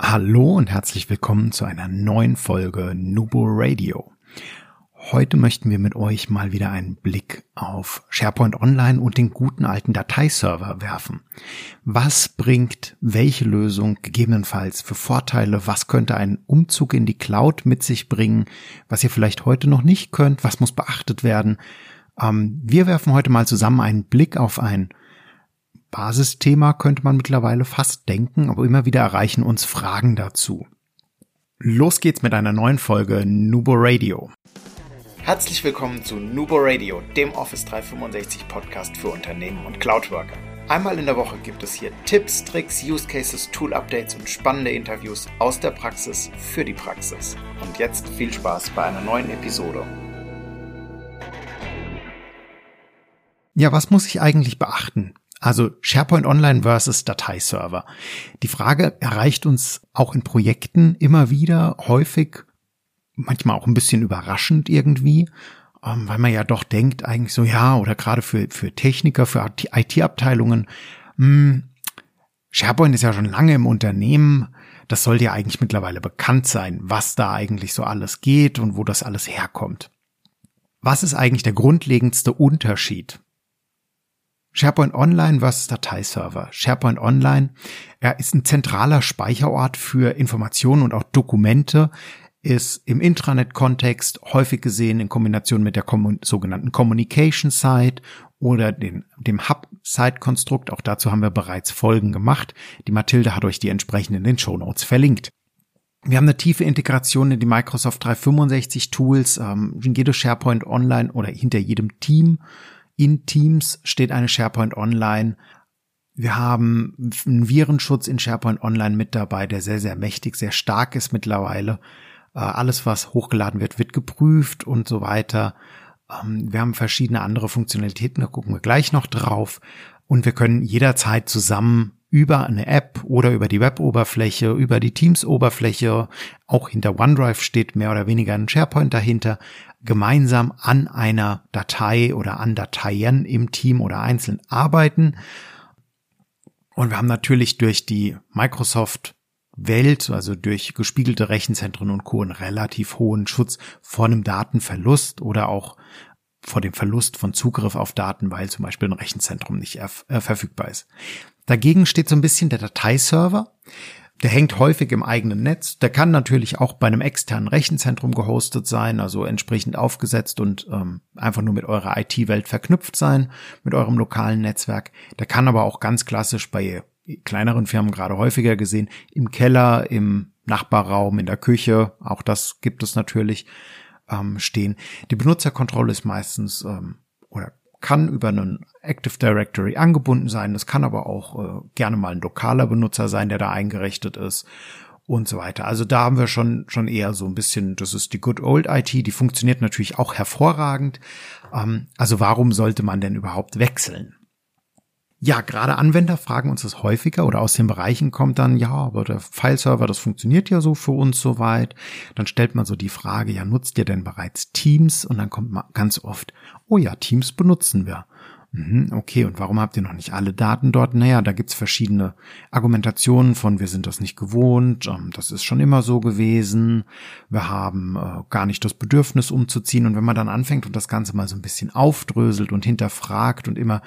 Hallo und herzlich willkommen zu einer neuen Folge Nubo Radio. Heute möchten wir mit euch mal wieder einen Blick auf SharePoint Online und den guten alten Dateiserver werfen. Was bringt welche Lösung gegebenenfalls für Vorteile? Was könnte ein Umzug in die Cloud mit sich bringen? Was ihr vielleicht heute noch nicht könnt? Was muss beachtet werden? Ähm, wir werfen heute mal zusammen einen Blick auf ein Basisthema könnte man mittlerweile fast denken, aber immer wieder erreichen uns Fragen dazu. Los geht's mit einer neuen Folge Nubo Radio. Herzlich willkommen zu Nubo Radio, dem Office 365 Podcast für Unternehmen und Cloudworker. Einmal in der Woche gibt es hier Tipps, Tricks, Use Cases, Tool Updates und spannende Interviews aus der Praxis für die Praxis. Und jetzt viel Spaß bei einer neuen Episode. Ja, was muss ich eigentlich beachten? Also SharePoint Online versus Dateiserver. Die Frage erreicht uns auch in Projekten immer wieder häufig, manchmal auch ein bisschen überraschend irgendwie, ähm, weil man ja doch denkt eigentlich so, ja, oder gerade für, für Techniker, für IT-Abteilungen, hm, SharePoint ist ja schon lange im Unternehmen, das sollte ja eigentlich mittlerweile bekannt sein, was da eigentlich so alles geht und wo das alles herkommt. Was ist eigentlich der grundlegendste Unterschied SharePoint Online versus Dateiserver. SharePoint Online er ist ein zentraler Speicherort für Informationen und auch Dokumente, ist im Intranet-Kontext häufig gesehen in Kombination mit der sogenannten Communication Site oder den, dem Hub-Site-Konstrukt. Auch dazu haben wir bereits Folgen gemacht. Die Mathilde hat euch die entsprechenden in den Show Notes verlinkt. Wir haben eine tiefe Integration in die Microsoft 365 Tools, ähm, in jedes SharePoint Online oder hinter jedem Team in Teams steht eine SharePoint Online. Wir haben einen Virenschutz in SharePoint Online mit dabei, der sehr, sehr mächtig, sehr stark ist mittlerweile. Äh, alles, was hochgeladen wird, wird geprüft und so weiter. Ähm, wir haben verschiedene andere Funktionalitäten, da gucken wir gleich noch drauf. Und wir können jederzeit zusammen über eine App oder über die Web-Oberfläche, über die Teams-Oberfläche, auch hinter OneDrive steht mehr oder weniger ein SharePoint dahinter, gemeinsam an einer Datei oder an Dateien im Team oder einzeln arbeiten. Und wir haben natürlich durch die Microsoft Welt, also durch gespiegelte Rechenzentren und Co. einen relativ hohen Schutz vor einem Datenverlust oder auch vor dem Verlust von Zugriff auf Daten, weil zum Beispiel ein Rechenzentrum nicht äh, verfügbar ist. Dagegen steht so ein bisschen der Dateiserver. Der hängt häufig im eigenen Netz. Der kann natürlich auch bei einem externen Rechenzentrum gehostet sein, also entsprechend aufgesetzt und ähm, einfach nur mit eurer IT-Welt verknüpft sein, mit eurem lokalen Netzwerk. Der kann aber auch ganz klassisch bei kleineren Firmen gerade häufiger gesehen, im Keller, im Nachbarraum, in der Küche, auch das gibt es natürlich, ähm, stehen. Die Benutzerkontrolle ist meistens ähm, oder kann über einen Active Directory angebunden sein. Das kann aber auch äh, gerne mal ein lokaler Benutzer sein, der da eingerichtet ist und so weiter. Also da haben wir schon, schon eher so ein bisschen, das ist die Good Old IT, die funktioniert natürlich auch hervorragend. Ähm, also warum sollte man denn überhaupt wechseln? Ja, gerade Anwender fragen uns das häufiger oder aus den Bereichen kommt dann, ja, aber der Fileserver, das funktioniert ja so für uns soweit. Dann stellt man so die Frage, ja, nutzt ihr denn bereits Teams? Und dann kommt man ganz oft, oh ja, Teams benutzen wir. Mhm, okay, und warum habt ihr noch nicht alle Daten dort? Naja, da gibt's verschiedene Argumentationen von, wir sind das nicht gewohnt, ähm, das ist schon immer so gewesen, wir haben äh, gar nicht das Bedürfnis umzuziehen. Und wenn man dann anfängt und das Ganze mal so ein bisschen aufdröselt und hinterfragt und immer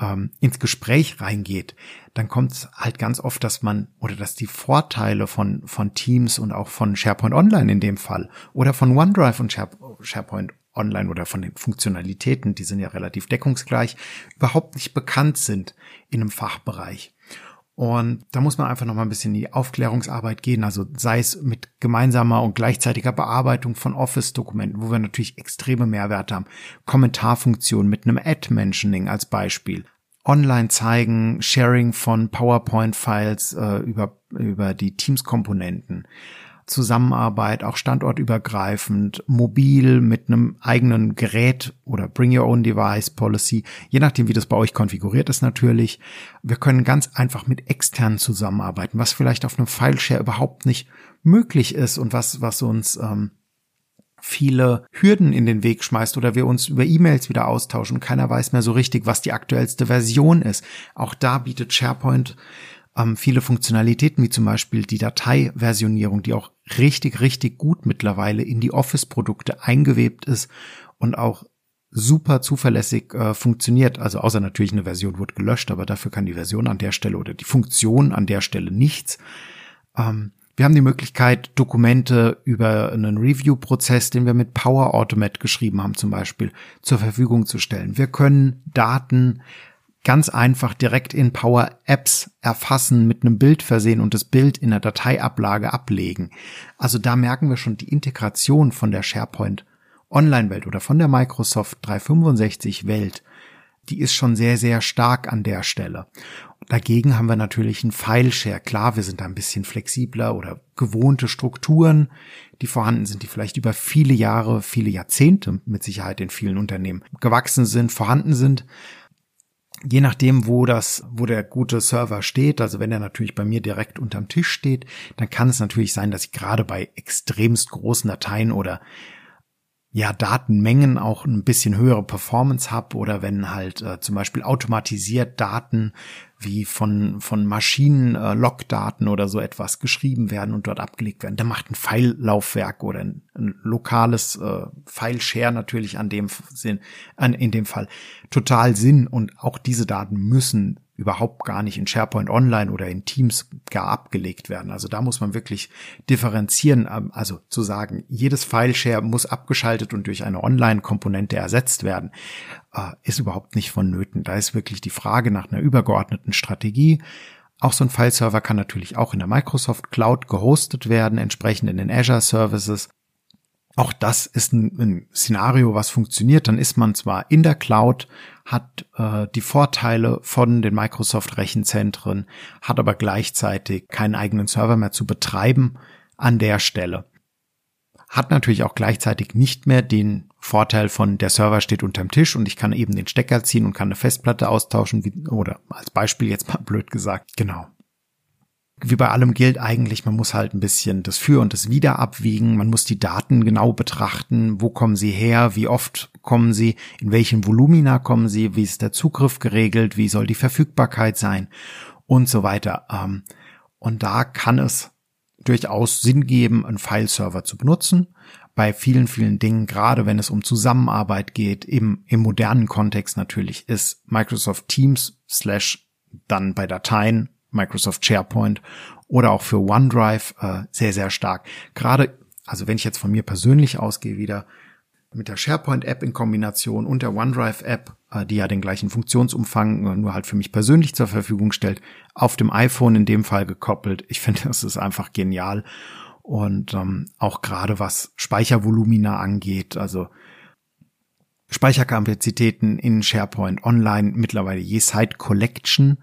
ähm, ins Gespräch reingeht, dann kommt es halt ganz oft, dass man oder dass die Vorteile von, von Teams und auch von SharePoint Online in dem Fall oder von OneDrive und Share, SharePoint Online oder von den Funktionalitäten, die sind ja relativ deckungsgleich, überhaupt nicht bekannt sind in einem Fachbereich. Und da muss man einfach noch mal ein bisschen in die Aufklärungsarbeit gehen, also sei es mit gemeinsamer und gleichzeitiger Bearbeitung von Office-Dokumenten, wo wir natürlich extreme Mehrwerte haben. Kommentarfunktionen mit einem Ad-Mentioning als Beispiel. Online zeigen, Sharing von PowerPoint-Files äh, über, über die Teams-Komponenten. Zusammenarbeit, auch standortübergreifend, mobil mit einem eigenen Gerät oder Bring Your Own Device Policy, je nachdem, wie das bei euch konfiguriert ist natürlich. Wir können ganz einfach mit externen zusammenarbeiten, was vielleicht auf einem Fileshare überhaupt nicht möglich ist und was, was uns ähm, viele Hürden in den Weg schmeißt oder wir uns über E-Mails wieder austauschen. Keiner weiß mehr so richtig, was die aktuellste Version ist. Auch da bietet SharePoint ähm, viele Funktionalitäten, wie zum Beispiel die Dateiversionierung, die auch richtig, richtig gut mittlerweile in die Office-Produkte eingewebt ist und auch super zuverlässig äh, funktioniert. Also außer natürlich eine Version wurde gelöscht, aber dafür kann die Version an der Stelle oder die Funktion an der Stelle nichts. Ähm, wir haben die Möglichkeit, Dokumente über einen Review-Prozess, den wir mit Power Automate geschrieben haben, zum Beispiel, zur Verfügung zu stellen. Wir können Daten ganz einfach direkt in Power Apps erfassen, mit einem Bild versehen und das Bild in der Dateiablage ablegen. Also da merken wir schon die Integration von der SharePoint Online-Welt oder von der Microsoft 365 Welt. Die ist schon sehr, sehr stark an der Stelle. Dagegen haben wir natürlich einen File-Share. Klar, wir sind da ein bisschen flexibler oder gewohnte Strukturen, die vorhanden sind, die vielleicht über viele Jahre, viele Jahrzehnte mit Sicherheit in vielen Unternehmen gewachsen sind, vorhanden sind je nachdem, wo das, wo der gute Server steht, also wenn er natürlich bei mir direkt unterm Tisch steht, dann kann es natürlich sein, dass ich gerade bei extremst großen Dateien oder ja, Datenmengen auch ein bisschen höhere Performance habe oder wenn halt äh, zum Beispiel automatisiert Daten wie von, von Maschinen äh, Logdaten oder so etwas geschrieben werden und dort abgelegt werden. Da macht ein File-Laufwerk oder ein, ein lokales äh, File-Share natürlich an dem Sinn, an, in dem Fall total Sinn und auch diese Daten müssen überhaupt gar nicht in SharePoint Online oder in Teams gar abgelegt werden. Also da muss man wirklich differenzieren, ähm, also zu sagen, jedes File-Share muss abgeschaltet und durch eine Online-Komponente ersetzt werden, äh, ist überhaupt nicht vonnöten. Da ist wirklich die Frage nach einer übergeordneten Strategie. Auch so ein File-Server kann natürlich auch in der Microsoft Cloud gehostet werden, entsprechend in den Azure Services. Auch das ist ein, ein, Szenario, was funktioniert. Dann ist man zwar in der Cloud, hat äh, die Vorteile von den Microsoft Rechenzentren, hat aber gleichzeitig keinen eigenen Server mehr zu betreiben an der Stelle. Hat natürlich auch gleichzeitig nicht mehr den Vorteil von der Server steht unterm Tisch und ich kann eben den Stecker ziehen und kann eine Festplatte austauschen, wie, oder als Beispiel jetzt mal blöd gesagt. Genau wie bei allem gilt eigentlich, man muss halt ein bisschen das Für und das Wider abwiegen. Man muss die Daten genau betrachten. Wo kommen sie her? Wie oft kommen sie? In welchen Volumina kommen sie? Wie ist der Zugriff geregelt? Wie soll die Verfügbarkeit sein? Und so weiter. Ähm, und da kann es durchaus Sinn geben, einen File-Server zu benutzen. Bei vielen, vielen Dingen, gerade wenn es um Zusammenarbeit geht, im, im modernen Kontext natürlich, ist Microsoft Teams slash dann bei Dateien Microsoft SharePoint oder auch für OneDrive äh, sehr, sehr stark. Gerade, also wenn ich jetzt von mir persönlich ausgehe, wieder mit der SharePoint-App in Kombination und der OneDrive-App, äh, die ja den gleichen Funktionsumfang äh, nur halt für mich persönlich zur Verfügung stellt, auf dem iPhone in dem Fall gekoppelt. Ich finde, das ist einfach genial. Und ähm, auch gerade was Speichervolumina angeht, also Speicherkapazitäten in SharePoint Online mittlerweile je Site Collection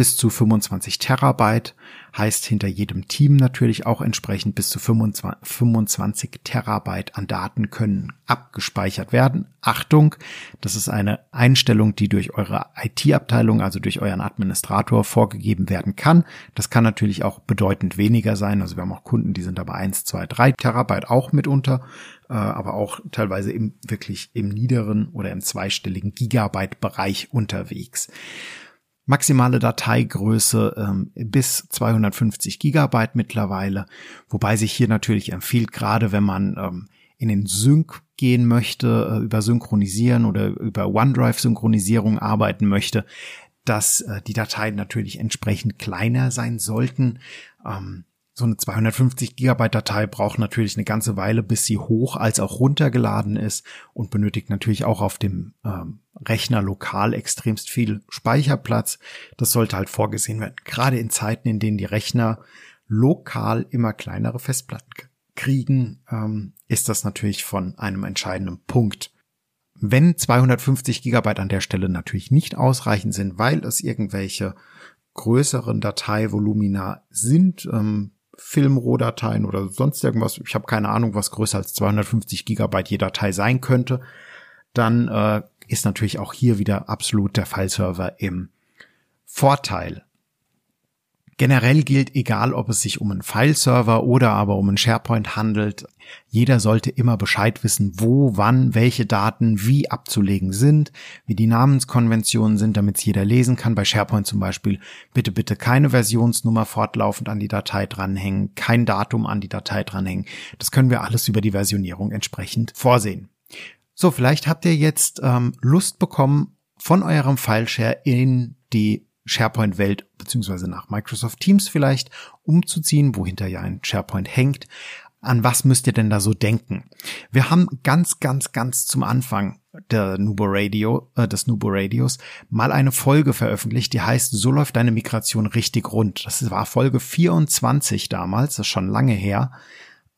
bis zu 25 Terabyte, heißt hinter jedem Team natürlich auch entsprechend bis zu 25, 25 Terabyte an Daten können abgespeichert werden. Achtung, das ist eine Einstellung, die durch eure IT-Abteilung, also durch euren Administrator vorgegeben werden kann. Das kann natürlich auch bedeutend weniger sein. Also wir haben auch Kunden, die sind dabei 1, 2, 3 Terabyte auch mitunter, äh, aber auch teilweise im wirklich im niederen oder im zweistelligen Gigabyte-Bereich unterwegs maximale Dateigröße ähm, bis 250 Gigabyte mittlerweile, wobei sich hier natürlich empfiehlt, gerade wenn man ähm, in den Sync gehen möchte, äh, über Synchronisieren oder über OneDrive-Synchronisierung arbeiten möchte, dass äh, die Dateien natürlich entsprechend kleiner sein sollten. Ähm, so eine 250 Gigabyte Datei braucht natürlich eine ganze Weile, bis sie hoch als auch runtergeladen ist und benötigt natürlich auch auf dem ähm, Rechner lokal extremst viel Speicherplatz. Das sollte halt vorgesehen werden. Gerade in Zeiten, in denen die Rechner lokal immer kleinere Festplatten kriegen, ähm, ist das natürlich von einem entscheidenden Punkt. Wenn 250 Gigabyte an der Stelle natürlich nicht ausreichend sind, weil es irgendwelche größeren Dateivolumina sind, ähm, Filmrohdateien oder sonst irgendwas, ich habe keine Ahnung, was größer als 250 Gigabyte je Datei sein könnte, dann äh, ist natürlich auch hier wieder absolut der Fileserver im Vorteil. Generell gilt, egal ob es sich um einen Fileserver oder aber um einen SharePoint handelt, jeder sollte immer Bescheid wissen, wo, wann, welche Daten wie abzulegen sind, wie die Namenskonventionen sind, damit es jeder lesen kann. Bei SharePoint zum Beispiel bitte, bitte keine Versionsnummer fortlaufend an die Datei dranhängen, kein Datum an die Datei dranhängen. Das können wir alles über die Versionierung entsprechend vorsehen. So, vielleicht habt ihr jetzt ähm, Lust bekommen, von eurem Fileshare in die SharePoint-Welt beziehungsweise nach Microsoft Teams vielleicht umzuziehen, wohinter ja ein SharePoint hängt. An was müsst ihr denn da so denken? Wir haben ganz, ganz, ganz zum Anfang der Nubo Radio, äh, des Nubo Radios mal eine Folge veröffentlicht, die heißt So läuft deine Migration richtig rund. Das war Folge 24 damals, das ist schon lange her.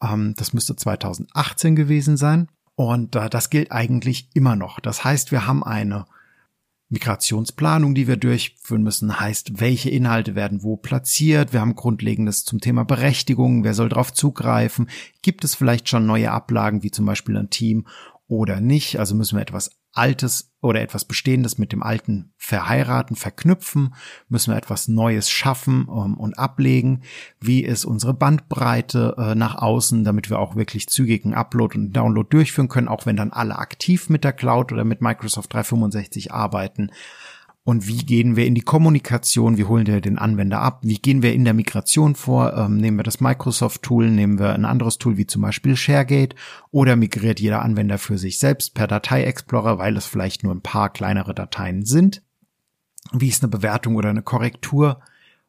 Ähm, das müsste 2018 gewesen sein. Und äh, das gilt eigentlich immer noch. Das heißt, wir haben eine Migrationsplanung, die wir durchführen müssen, heißt, welche Inhalte werden wo platziert. Wir haben Grundlegendes zum Thema Berechtigung. Wer soll darauf zugreifen? Gibt es vielleicht schon neue Ablagen, wie zum Beispiel ein Team oder nicht? Also müssen wir etwas Altes oder etwas Bestehendes mit dem Alten verheiraten, verknüpfen, müssen wir etwas Neues schaffen ähm, und ablegen. Wie ist unsere Bandbreite äh, nach außen, damit wir auch wirklich zügigen Upload und Download durchführen können, auch wenn dann alle aktiv mit der Cloud oder mit Microsoft 365 arbeiten und wie gehen wir in die Kommunikation, wie holen wir den Anwender ab, wie gehen wir in der Migration vor, ähm, nehmen wir das Microsoft-Tool, nehmen wir ein anderes Tool wie zum Beispiel ShareGate oder migriert jeder Anwender für sich selbst per Datei-Explorer, weil es vielleicht nur ein paar kleinere Dateien sind. Wie ist eine Bewertung oder eine Korrektur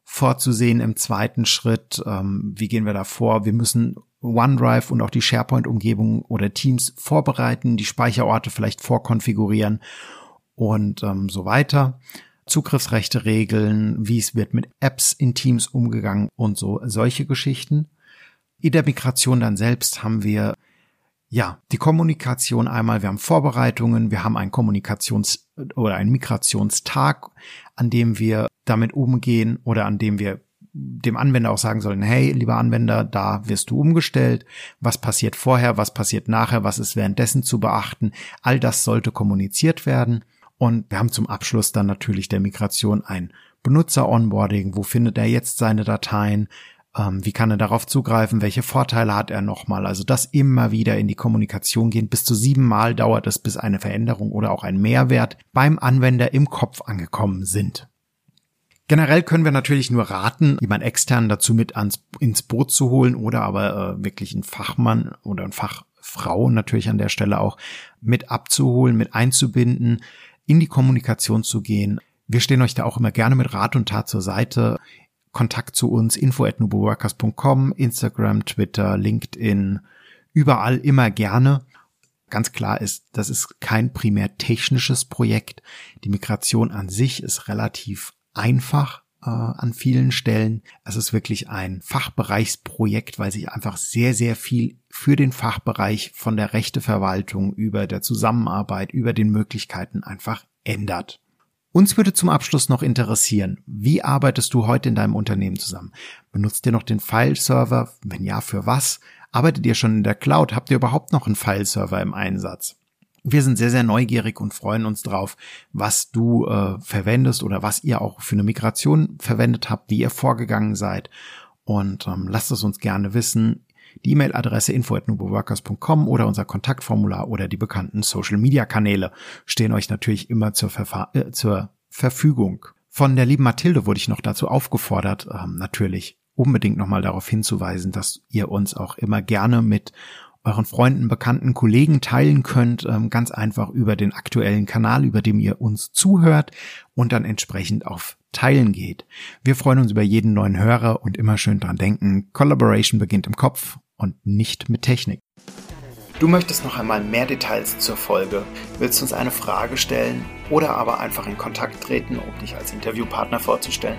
vorzusehen im zweiten Schritt? Ähm, wie gehen wir da vor? Wir müssen OneDrive und auch die SharePoint-Umgebung oder Teams vorbereiten, die Speicherorte vielleicht vorkonfigurieren und ähm, so weiter. Zugriffsrechte regeln, wie es wird mit Apps in Teams umgegangen und so solche Geschichten. In der Migration dann selbst haben wir ja die Kommunikation einmal, wir haben Vorbereitungen, wir haben einen Kommunikations- oder einen Migrationstag, an dem wir damit umgehen oder an dem wir dem Anwender auch sagen sollen, hey, lieber Anwender, da wirst du umgestellt. Was passiert vorher? Was passiert nachher? Was ist währenddessen zu beachten? All das sollte kommuniziert werden. Und wir haben zum Abschluss dann natürlich der Migration ein Benutzer-Onboarding. Wo findet er jetzt seine Dateien? Ähm, wie kann er darauf zugreifen? Welche Vorteile hat er nochmal? Also das immer wieder in die Kommunikation gehen. Bis zu sieben Mal dauert es, bis eine Veränderung oder auch ein Mehrwert beim Anwender im Kopf angekommen sind. Generell können wir natürlich nur raten, jemand extern dazu mit ans, ins Boot zu holen oder aber äh, wirklich einen Fachmann oder ein Fachfrau natürlich an der Stelle auch mit abzuholen, mit einzubinden in die Kommunikation zu gehen. Wir stehen euch da auch immer gerne mit Rat und Tat zur Seite. Kontakt zu uns, info at nuboworkers.com, Instagram, Twitter, LinkedIn, überall immer gerne. Ganz klar ist, das ist kein primär technisches Projekt. Die Migration an sich ist relativ einfach äh, an vielen Stellen. Es ist wirklich ein Fachbereichsprojekt, weil sich einfach sehr, sehr viel für den Fachbereich von der Rechteverwaltung über der Zusammenarbeit, über den Möglichkeiten einfach ändert. Uns würde zum Abschluss noch interessieren, wie arbeitest du heute in deinem Unternehmen zusammen? Benutzt ihr noch den File-Server? Wenn ja, für was? Arbeitet ihr schon in der Cloud? Habt ihr überhaupt noch einen File-Server im Einsatz? Wir sind sehr, sehr neugierig und freuen uns drauf, was du äh, verwendest oder was ihr auch für eine Migration verwendet habt, wie ihr vorgegangen seid. Und ähm, lasst es uns gerne wissen. Die E-Mail-Adresse info.nuboworkers.com oder unser Kontaktformular oder die bekannten Social-Media-Kanäle stehen euch natürlich immer zur, Verfa äh, zur Verfügung. Von der lieben Mathilde wurde ich noch dazu aufgefordert, ähm, natürlich unbedingt nochmal darauf hinzuweisen, dass ihr uns auch immer gerne mit euren Freunden, Bekannten, Kollegen teilen könnt, ähm, ganz einfach über den aktuellen Kanal, über dem ihr uns zuhört und dann entsprechend auf Teilen geht. Wir freuen uns über jeden neuen Hörer und immer schön dran denken, Collaboration beginnt im Kopf und nicht mit Technik. Du möchtest noch einmal mehr Details zur Folge, willst uns eine Frage stellen oder aber einfach in Kontakt treten, um dich als Interviewpartner vorzustellen?